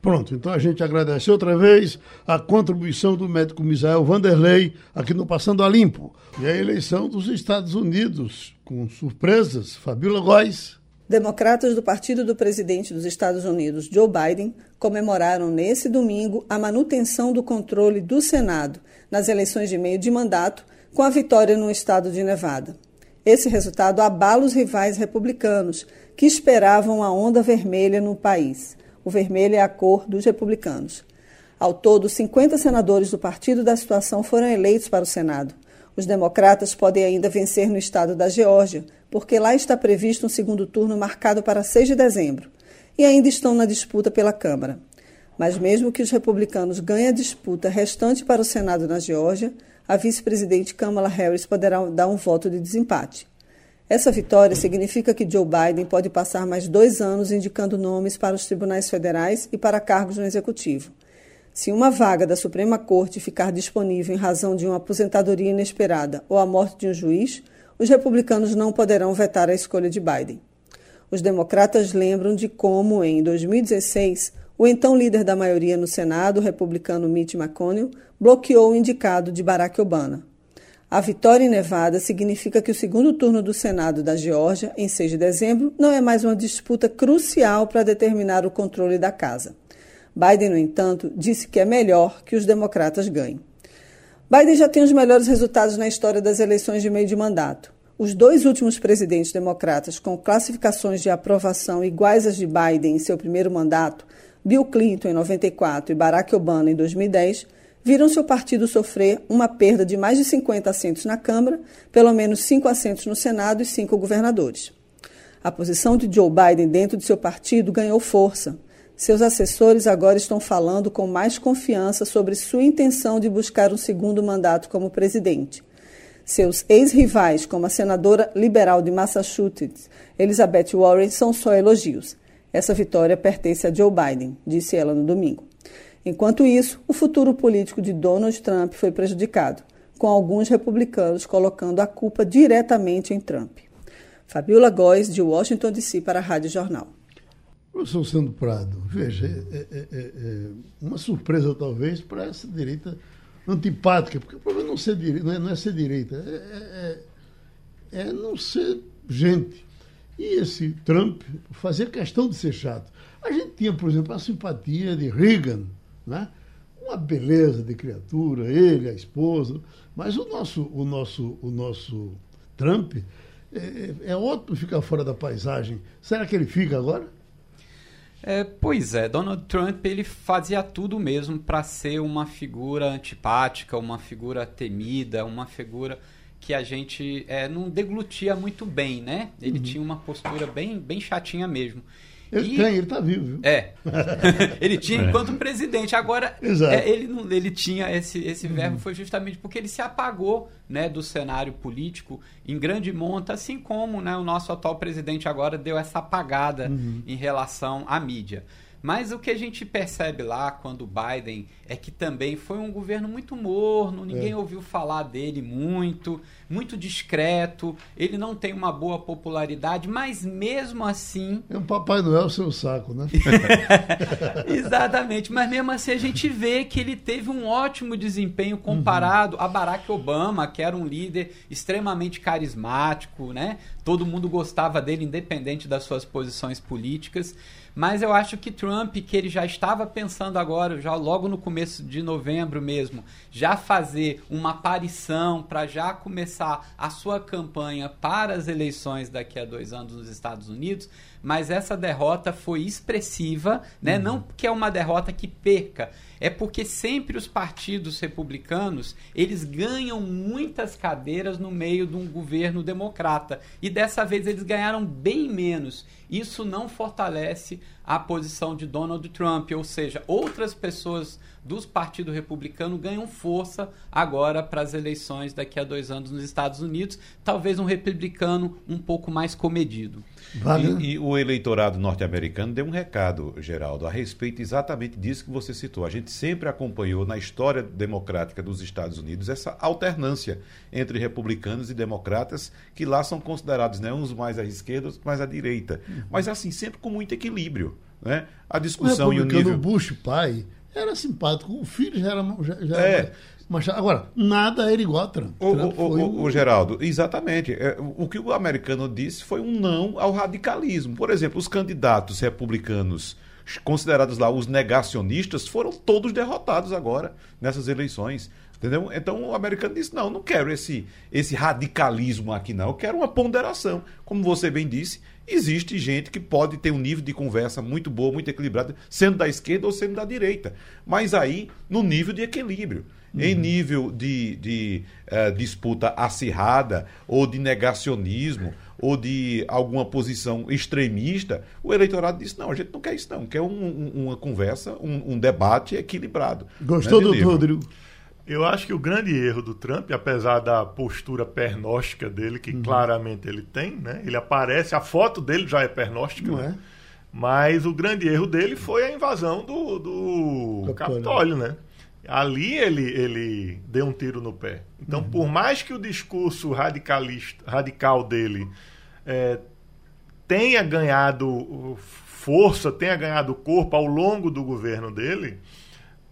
Pronto, então a gente agradece outra vez a contribuição do médico Misael Vanderlei aqui no Passando a Limpo. E a eleição dos Estados Unidos, com surpresas, Fabíola Góes. Democratas do partido do presidente dos Estados Unidos, Joe Biden, comemoraram nesse domingo a manutenção do controle do Senado nas eleições de meio de mandato com a vitória no estado de Nevada. Esse resultado abala os rivais republicanos, que esperavam a onda vermelha no país. O vermelho é a cor dos republicanos. Ao todo, 50 senadores do partido da situação foram eleitos para o Senado. Os democratas podem ainda vencer no estado da Geórgia, porque lá está previsto um segundo turno marcado para 6 de dezembro, e ainda estão na disputa pela Câmara. Mas mesmo que os republicanos ganhem a disputa restante para o Senado na Geórgia, a vice-presidente Kamala Harris poderá dar um voto de desempate. Essa vitória significa que Joe Biden pode passar mais dois anos indicando nomes para os tribunais federais e para cargos no executivo. Se uma vaga da Suprema Corte ficar disponível em razão de uma aposentadoria inesperada ou a morte de um juiz, os republicanos não poderão vetar a escolha de Biden. Os democratas lembram de como, em 2016, o então líder da maioria no Senado, o republicano Mitch McConnell, bloqueou o indicado de Barack Obama. A vitória em Nevada significa que o segundo turno do Senado da Geórgia, em 6 de dezembro, não é mais uma disputa crucial para determinar o controle da casa. Biden, no entanto, disse que é melhor que os democratas ganhem. Biden já tem os melhores resultados na história das eleições de meio de mandato. Os dois últimos presidentes democratas com classificações de aprovação iguais às de Biden em seu primeiro mandato Bill Clinton em 94 e Barack Obama em 2010 viram seu partido sofrer uma perda de mais de 50 assentos na Câmara, pelo menos cinco assentos no Senado e cinco governadores. A posição de Joe Biden dentro de seu partido ganhou força. Seus assessores agora estão falando com mais confiança sobre sua intenção de buscar um segundo mandato como presidente. Seus ex-rivais, como a senadora liberal de Massachusetts, Elizabeth Warren, são só elogios. Essa vitória pertence a Joe Biden, disse ela no domingo. Enquanto isso, o futuro político de Donald Trump foi prejudicado, com alguns republicanos colocando a culpa diretamente em Trump. Fabiola Góes, de Washington DC, para a Rádio Jornal. Professor Sandro Prado, veja, é, é, é, é uma surpresa talvez para essa direita antipática, porque o problema não, ser direita, não, é, não é ser direita, é, é, é não ser gente. E esse Trump fazia questão de ser chato. A gente tinha, por exemplo, a simpatia de Reagan, né? uma beleza de criatura, ele, a esposa, mas o nosso, o nosso, o nosso Trump é, é ótimo ficar fora da paisagem. Será que ele fica agora? É, pois é, Donald Trump ele fazia tudo mesmo para ser uma figura antipática, uma figura temida, uma figura que a gente é, não deglutia muito bem, né? Ele uhum. tinha uma postura bem, bem chatinha mesmo. Ele e, tem, ele está vivo, viu? É. ele tinha é. enquanto presidente. Agora, é, ele, não, ele tinha esse, esse verbo, uhum. foi justamente porque ele se apagou né, do cenário político em grande monta, assim como né, o nosso atual presidente agora deu essa apagada uhum. em relação à mídia. Mas o que a gente percebe lá quando o Biden é que também foi um governo muito morno, ninguém é. ouviu falar dele muito, muito discreto, ele não tem uma boa popularidade, mas mesmo assim. É um Papai Noel seu saco, né? Exatamente, mas mesmo assim a gente vê que ele teve um ótimo desempenho comparado uhum. a Barack Obama, que era um líder extremamente carismático, né? Todo mundo gostava dele, independente das suas posições políticas. Mas eu acho que Trump, que ele já estava pensando agora, já logo no começo de novembro mesmo, já fazer uma aparição para já começar a sua campanha para as eleições daqui a dois anos nos Estados Unidos, mas essa derrota foi expressiva, né? Uhum. Não que é uma derrota que perca, é porque sempre os partidos republicanos eles ganham muitas cadeiras no meio de um governo democrata e dessa vez eles ganharam bem menos. Isso não fortalece a posição de Donald Trump, ou seja, outras pessoas dos partidos republicanos ganham força agora para as eleições daqui a dois anos nos Estados Unidos. Talvez um republicano um pouco mais comedido. Vale. E, e, o eleitorado norte-americano deu um recado, Geraldo, a respeito exatamente disso que você citou. A gente sempre acompanhou na história democrática dos Estados Unidos essa alternância entre republicanos e democratas, que lá são considerados né, uns mais à esquerda, outros mais à direita. Uhum. Mas assim, sempre com muito equilíbrio. Né? A discussão o e o nível. Bush, pai, era simpático. O filho já era. Já, já é. mas agora, nada era igual a Trump. O, Trump o, o, o, Geraldo, exatamente. É, o que o americano disse foi um não ao radicalismo. Por exemplo, os candidatos republicanos considerados lá os negacionistas foram todos derrotados agora nessas eleições. Entendeu? Então o americano disse: não, não quero esse, esse radicalismo aqui, não. Eu quero uma ponderação. Como você bem disse, existe gente que pode ter um nível de conversa muito boa, muito equilibrado, sendo da esquerda ou sendo da direita. Mas aí, no nível de equilíbrio. Uhum. Em nível de, de uh, disputa acirrada ou de negacionismo ou de alguma posição extremista, o eleitorado disse: não, a gente não quer isso, não. Quer um, um, uma conversa, um, um, debate equilibrado. Gostou, né, doutor Rodrigo? Eu acho que o grande erro do Trump, apesar da postura pernóstica dele, que uhum. claramente ele tem, né? Ele aparece, a foto dele já é pernóstica, não né? é? Mas o grande erro dele foi a invasão do, do Capitólio. Né? Ali ele, ele deu um tiro no pé. Então, uhum. por mais que o discurso radicalista, radical dele é, tenha ganhado força, tenha ganhado corpo ao longo do governo dele,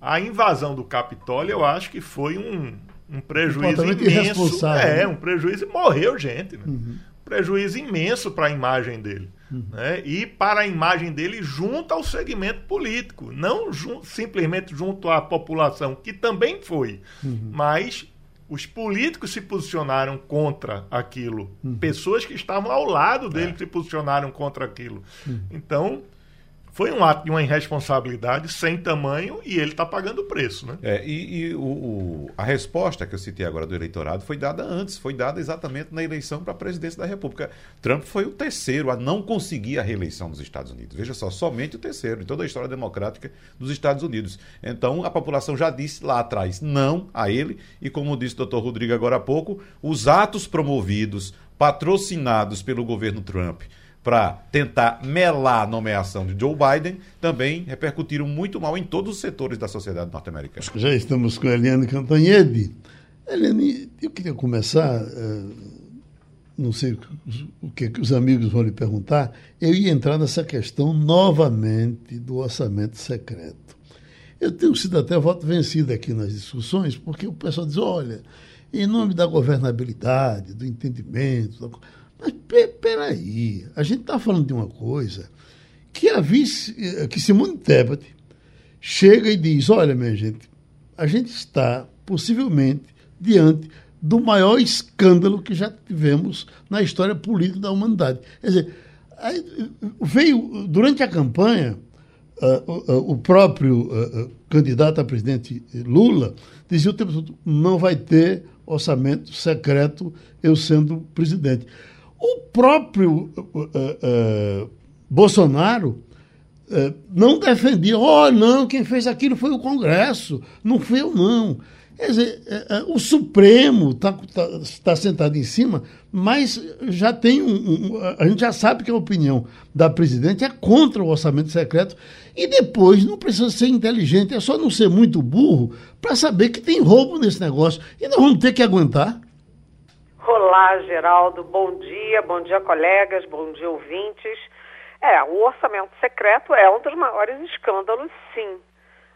a invasão do Capitólio eu acho que foi um, um prejuízo imenso. É, né? um prejuízo. Morreu gente. Né? Uhum. Prejuízo imenso para a imagem dele né? e para a imagem dele junto ao segmento político, não simplesmente junto à população, que também foi, uhum. mas os políticos se posicionaram contra aquilo, uhum. pessoas que estavam ao lado dele é. se posicionaram contra aquilo. Uhum. Então, foi um ato de uma irresponsabilidade sem tamanho e ele está pagando o preço. Né? É, e, e o, o, a resposta que eu citei agora do eleitorado foi dada antes, foi dada exatamente na eleição para a presidência da República. Trump foi o terceiro a não conseguir a reeleição nos Estados Unidos. Veja só, somente o terceiro em toda a história democrática dos Estados Unidos. Então a população já disse lá atrás não a ele, e como disse o doutor Rodrigo agora há pouco, os atos promovidos, patrocinados pelo governo Trump para tentar melar a nomeação de Joe Biden também repercutiram muito mal em todos os setores da sociedade norte-americana. Já estamos com a Eliane Cantanhede. Eliane, eu queria começar, uh, não sei o que, que os amigos vão lhe perguntar, eu ia entrar nessa questão novamente do orçamento secreto. Eu tenho sido até voto vencido aqui nas discussões, porque o pessoal diz, olha, em nome da governabilidade, do entendimento. Mas peraí, a gente está falando de uma coisa que a vice, eh, que Simone Tebet chega e diz, olha, minha gente, a gente está possivelmente diante do maior escândalo que já tivemos na história política da humanidade. Quer dizer, veio, durante a campanha, uh, o próprio candidato a presidente Lula dizia o tempo todo: não vai ter orçamento secreto eu sendo presidente. O próprio Bolsonaro não defendia, oh, não, quem fez aquilo foi o Congresso, não fui eu, não. Quer dizer, o Supremo está tá, tá sentado em cima, mas já tem um, um, A gente já sabe que a opinião da presidente é contra o orçamento secreto. E depois não precisa ser inteligente, é só não ser muito burro para saber que tem roubo nesse negócio. E nós vamos ter que aguentar. Olá, Geraldo. Bom dia, bom dia, colegas, bom dia, ouvintes. É, o orçamento secreto é um dos maiores escândalos, sim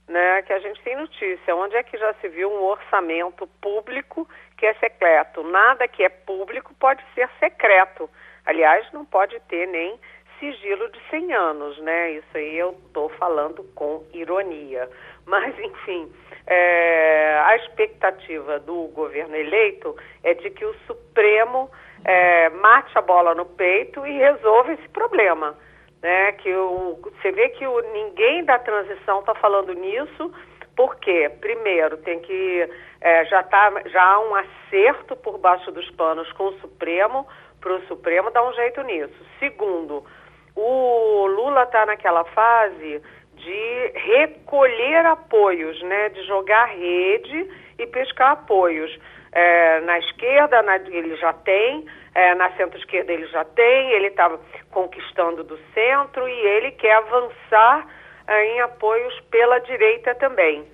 né, que a gente tem notícia. Onde é que já se viu um orçamento público que é secreto? Nada que é público pode ser secreto. Aliás, não pode ter nem sigilo de 100 anos, né? Isso aí eu estou falando com ironia. Mas, enfim, é, a expectativa do governo eleito é de que o Supremo é, mate a bola no peito e resolva esse problema né? Que o, você vê que o, ninguém da transição está falando nisso, porque, primeiro, tem que é, já tá já há um acerto por baixo dos panos com o Supremo, para o Supremo dar um jeito nisso. Segundo, o Lula está naquela fase de recolher apoios, né? De jogar rede e pescar apoios. É, na esquerda na, ele já tem, é, na centro-esquerda ele já tem, ele está conquistando do centro e ele quer avançar é, em apoios pela direita também.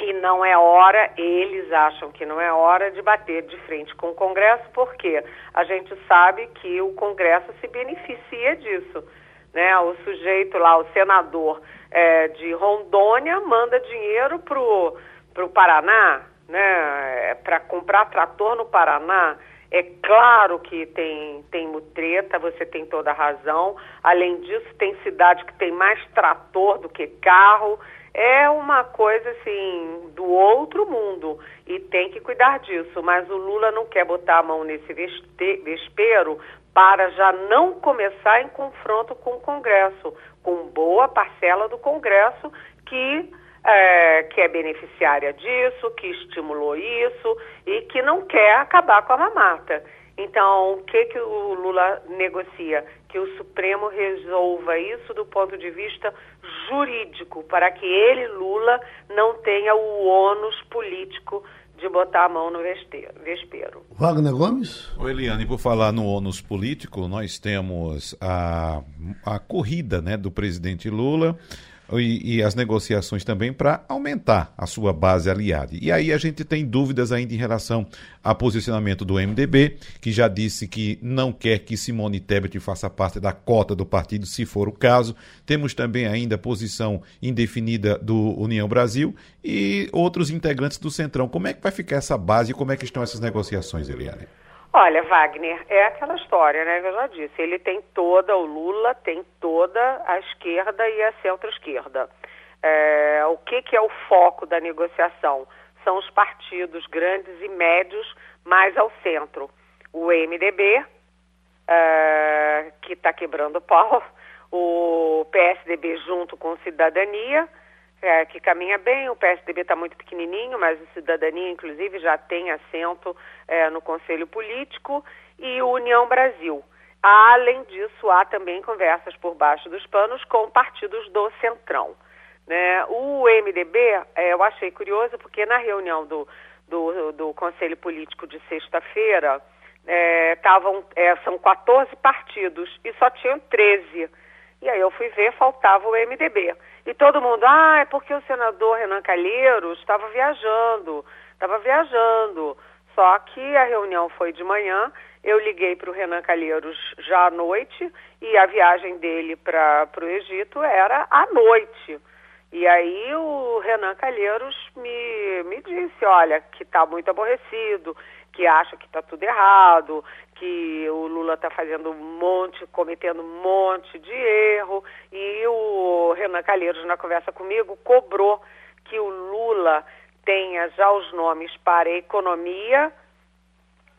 E não é hora, eles acham que não é hora de bater de frente com o Congresso, porque a gente sabe que o Congresso se beneficia disso. Né? O sujeito lá, o senador é, de Rondônia, manda dinheiro para o Paraná, né, é, para comprar trator no Paraná, é claro que tem, tem mutreta, você tem toda a razão. Além disso, tem cidade que tem mais trator do que carro. É uma coisa assim do outro mundo e tem que cuidar disso. Mas o Lula não quer botar a mão nesse vespeiro para já não começar em confronto com o Congresso, com boa parcela do Congresso que é, que é beneficiária disso, que estimulou isso e que não quer acabar com a mamata. Então, o que, que o Lula negocia? Que o Supremo resolva isso do ponto de vista jurídico, para que ele, Lula, não tenha o ônus político de botar a mão no vespeiro. Wagner Gomes? O Eliane, por falar no ônus político, nós temos a, a corrida né, do presidente Lula e, e as negociações também para aumentar a sua base aliada. E aí a gente tem dúvidas ainda em relação ao posicionamento do MDB, que já disse que não quer que Simone Tebet faça parte da cota do partido, se for o caso. Temos também ainda a posição indefinida do União Brasil e outros integrantes do Centrão. Como é que vai ficar essa base e como é que estão essas negociações, Eliane? Olha, Wagner, é aquela história, né, eu já disse. Ele tem toda, o Lula tem toda a esquerda e a centro-esquerda. É, o que, que é o foco da negociação? São os partidos grandes e médios mais ao centro. O MDB, é, que está quebrando o pau, o PSDB junto com Cidadania, é, que caminha bem. O PSDB está muito pequenininho, mas o Cidadania, inclusive, já tem assento é, no Conselho Político e o União Brasil. Além disso, há também conversas por baixo dos panos com partidos do Centrão. Né? O MDB, é, eu achei curioso, porque na reunião do, do, do Conselho Político de sexta-feira, é, é, são 14 partidos e só tinham 13. E aí eu fui ver, faltava o MDB. E todo mundo, ah, é porque o senador Renan Calheiros estava viajando, estava viajando. Só que a reunião foi de manhã, eu liguei para o Renan Calheiros já à noite e a viagem dele para o Egito era à noite. E aí o Renan Calheiros me, me disse, olha, que está muito aborrecido, que acha que está tudo errado, que o Lula está fazendo um monte, cometendo um monte de erro. E o Renan Calheiros, na conversa comigo, cobrou que o Lula tenha já os nomes para a economia,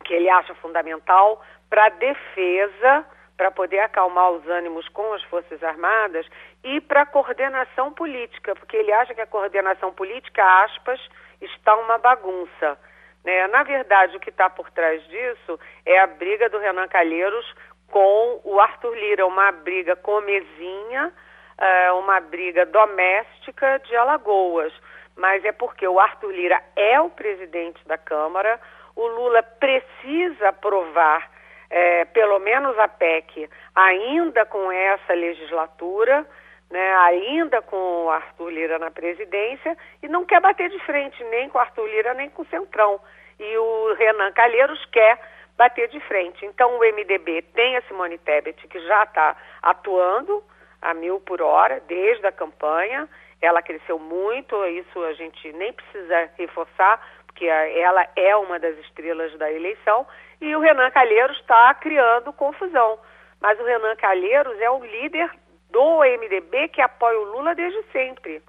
que ele acha fundamental, para a defesa, para poder acalmar os ânimos com as Forças Armadas e para a coordenação política, porque ele acha que a coordenação política, aspas, está uma bagunça. Né? Na verdade, o que está por trás disso é a briga do Renan Calheiros com o Arthur Lira, uma briga comezinha, uh, uma briga doméstica de Alagoas. Mas é porque o Arthur Lira é o presidente da Câmara, o Lula precisa aprovar é, pelo menos a PEC ainda com essa legislatura, né, ainda com o Arthur Lira na presidência, e não quer bater de frente nem com o Arthur Lira nem com o Centrão. E o Renan Calheiros quer bater de frente. Então o MDB tem a Simone Tebet, que já está atuando a mil por hora desde a campanha. Ela cresceu muito, isso a gente nem precisa reforçar, porque ela é uma das estrelas da eleição. E o Renan Calheiros está criando confusão. Mas o Renan Calheiros é o líder do MDB que apoia o Lula desde sempre.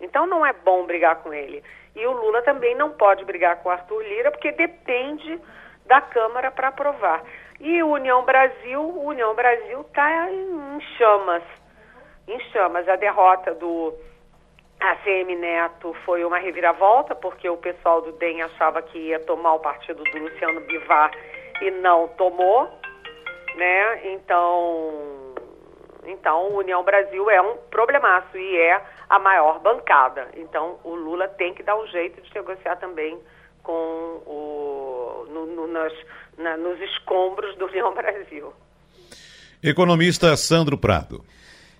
Então não é bom brigar com ele. E o Lula também não pode brigar com o Arthur Lira, porque depende da Câmara para aprovar. E União Brasil, União Brasil está em chamas. Em chamas. A derrota do ACM Neto foi uma reviravolta, porque o pessoal do DEM achava que ia tomar o partido do Luciano Bivar e não tomou, né? Então então, União Brasil é um problemaço e é a maior bancada. Então, o Lula tem que dar um jeito de negociar também com o, no, no, nas, na, nos escombros do União Brasil. Economista Sandro Prado.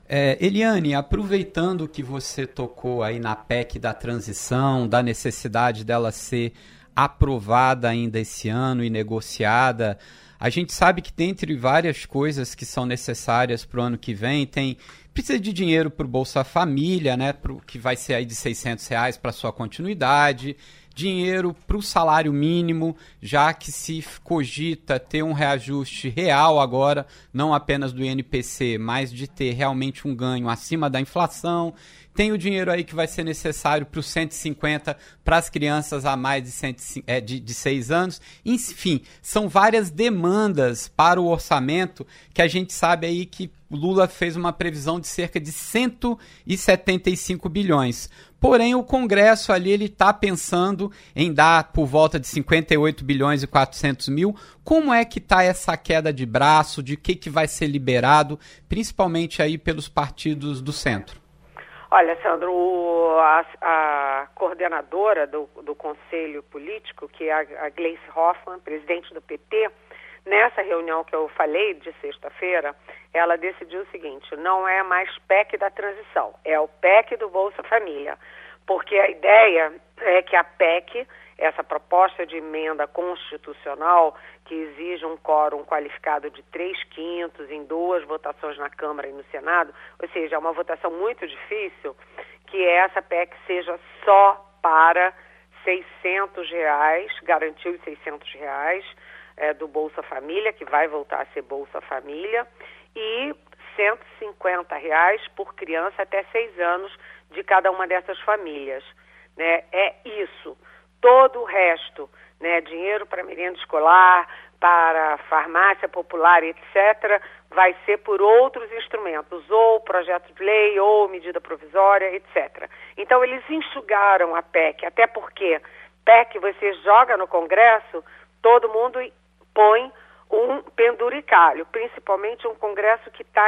É, Eliane, aproveitando que você tocou aí na PEC da transição, da necessidade dela ser aprovada ainda esse ano e negociada, a gente sabe que dentre várias coisas que são necessárias para o ano que vem, tem precisa de dinheiro para o Bolsa Família, né, pro, que vai ser aí de 600 reais para sua continuidade, dinheiro para o salário mínimo, já que se cogita ter um reajuste real agora, não apenas do INPC, mas de ter realmente um ganho acima da inflação tem o dinheiro aí que vai ser necessário para os 150 para as crianças a mais de, 100, é, de, de 6 anos. Enfim, são várias demandas para o orçamento que a gente sabe aí que Lula fez uma previsão de cerca de 175 bilhões. Porém, o Congresso ali ele está pensando em dar por volta de 58 bilhões e 400 mil. Como é que está essa queda de braço? De que, que vai ser liberado, principalmente aí pelos partidos do centro? Olha, Sandro, o, a, a, coordenadora do, do Conselho Político, que é a, a Gleice Hoffmann, presidente do PT, nessa reunião que eu falei de sexta-feira, ela decidiu o seguinte: não é mais PEC da transição, é o PEC do Bolsa Família. Porque a ideia é que a PEC essa proposta de emenda constitucional que exige um quórum qualificado de três quintos em duas votações na Câmara e no Senado, ou seja, é uma votação muito difícil, que essa PEC seja só para 600 reais, garantiu os 600 reais é, do Bolsa Família, que vai voltar a ser Bolsa Família, e 150 reais por criança até seis anos de cada uma dessas famílias. Né? É isso todo o resto, né, dinheiro para merenda escolar, para farmácia popular, etc., vai ser por outros instrumentos, ou projeto de lei, ou medida provisória, etc. Então, eles enxugaram a PEC, até porque PEC você joga no Congresso, todo mundo põe um penduricalho, principalmente um Congresso que está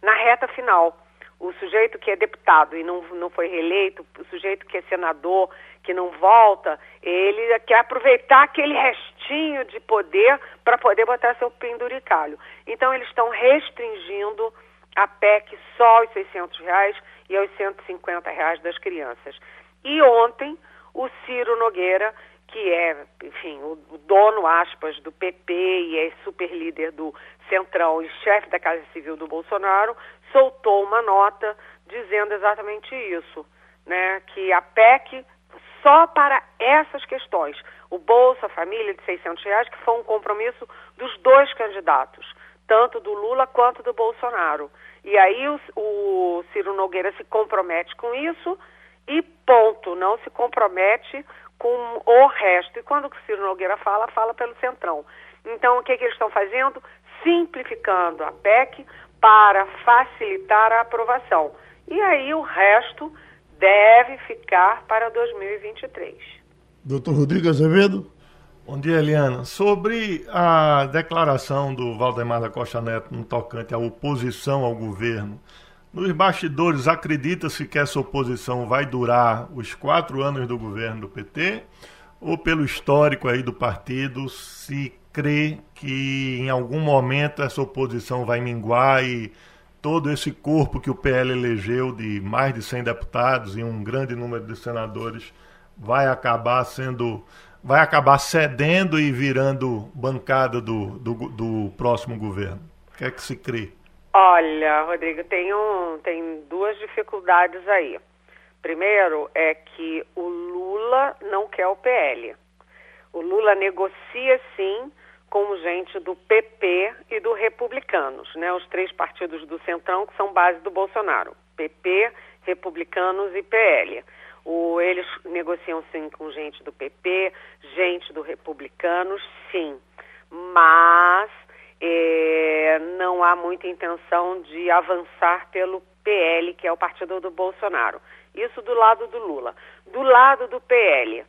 na reta final. O sujeito que é deputado e não, não foi reeleito, o sujeito que é senador que não volta, ele quer aproveitar aquele restinho de poder para poder botar seu penduricalho. Então, eles estão restringindo a PEC só aos 600 reais e aos 150 reais das crianças. E ontem, o Ciro Nogueira, que é, enfim, o, dono, aspas, do PP e é super líder do Centrão e chefe da Casa Civil do Bolsonaro, soltou uma nota dizendo exatamente isso, né? Que a PEC só para essas questões, o Bolsa Família de 600 reais, que foi um compromisso dos dois candidatos, tanto do Lula quanto do Bolsonaro. E aí o, o Ciro Nogueira se compromete com isso e ponto, não se compromete com o resto. E quando o Ciro Nogueira fala, fala pelo Centrão. Então, o que, que eles estão fazendo? Simplificando a PEC para facilitar a aprovação. E aí o resto deve ficar para 2023. Doutor Rodrigo Azevedo. Bom dia, Eliana. Sobre a declaração do Valdemar da Costa Neto no tocante à oposição ao governo, nos bastidores acredita-se que essa oposição vai durar os quatro anos do governo do PT? Ou pelo histórico aí do partido, se crê que em algum momento essa oposição vai minguar e todo esse corpo que o PL elegeu de mais de 100 deputados e um grande número de senadores vai acabar sendo vai acabar cedendo e virando bancada do, do, do próximo governo? O que é que se crê? Olha, Rodrigo, tem, um, tem duas dificuldades aí. Primeiro é que o Lula não quer o PL. O Lula negocia sim com gente do PP e do Republicanos, né? Os três partidos do Centrão que são base do Bolsonaro: PP, Republicanos e PL. O, eles negociam sim com gente do PP, gente do Republicanos, sim. Mas é, não há muita intenção de avançar pelo PL, que é o partido do Bolsonaro. Isso do lado do Lula. Do lado do PL,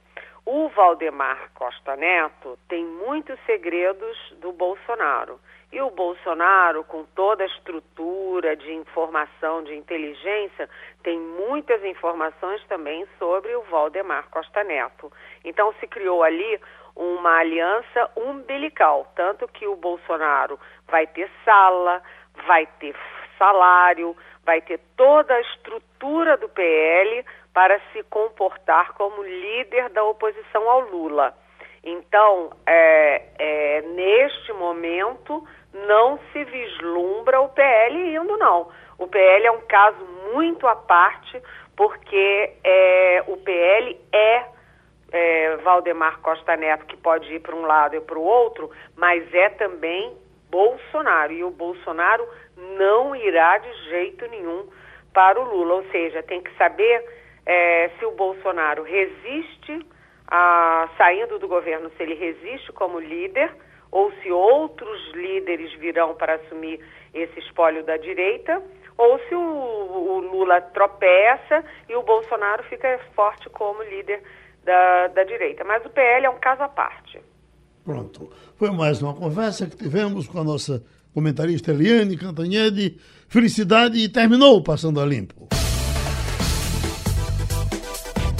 o Valdemar Costa Neto tem muitos segredos do Bolsonaro. E o Bolsonaro, com toda a estrutura de informação, de inteligência, tem muitas informações também sobre o Valdemar Costa Neto. Então se criou ali uma aliança umbilical, tanto que o Bolsonaro vai ter sala, vai ter salário, vai ter toda a estrutura do PL para se comportar como líder da oposição ao Lula. Então, é, é, neste momento, não se vislumbra o PL indo, não. O PL é um caso muito à parte, porque é, o PL é, é Valdemar Costa Neto, que pode ir para um lado e para o outro, mas é também Bolsonaro. E o Bolsonaro não irá de jeito nenhum para o Lula. Ou seja, tem que saber é, se o Bolsonaro resiste a, saindo do governo, se ele resiste como líder ou se outros líderes virão para assumir esse espólio da direita, ou se o, o Lula tropeça e o Bolsonaro fica forte como líder da, da direita. Mas o PL é um caso à parte. Pronto. Foi mais uma conversa que tivemos com a nossa comentarista Eliane Cantanhede. Felicidade e terminou Passando a Limpo.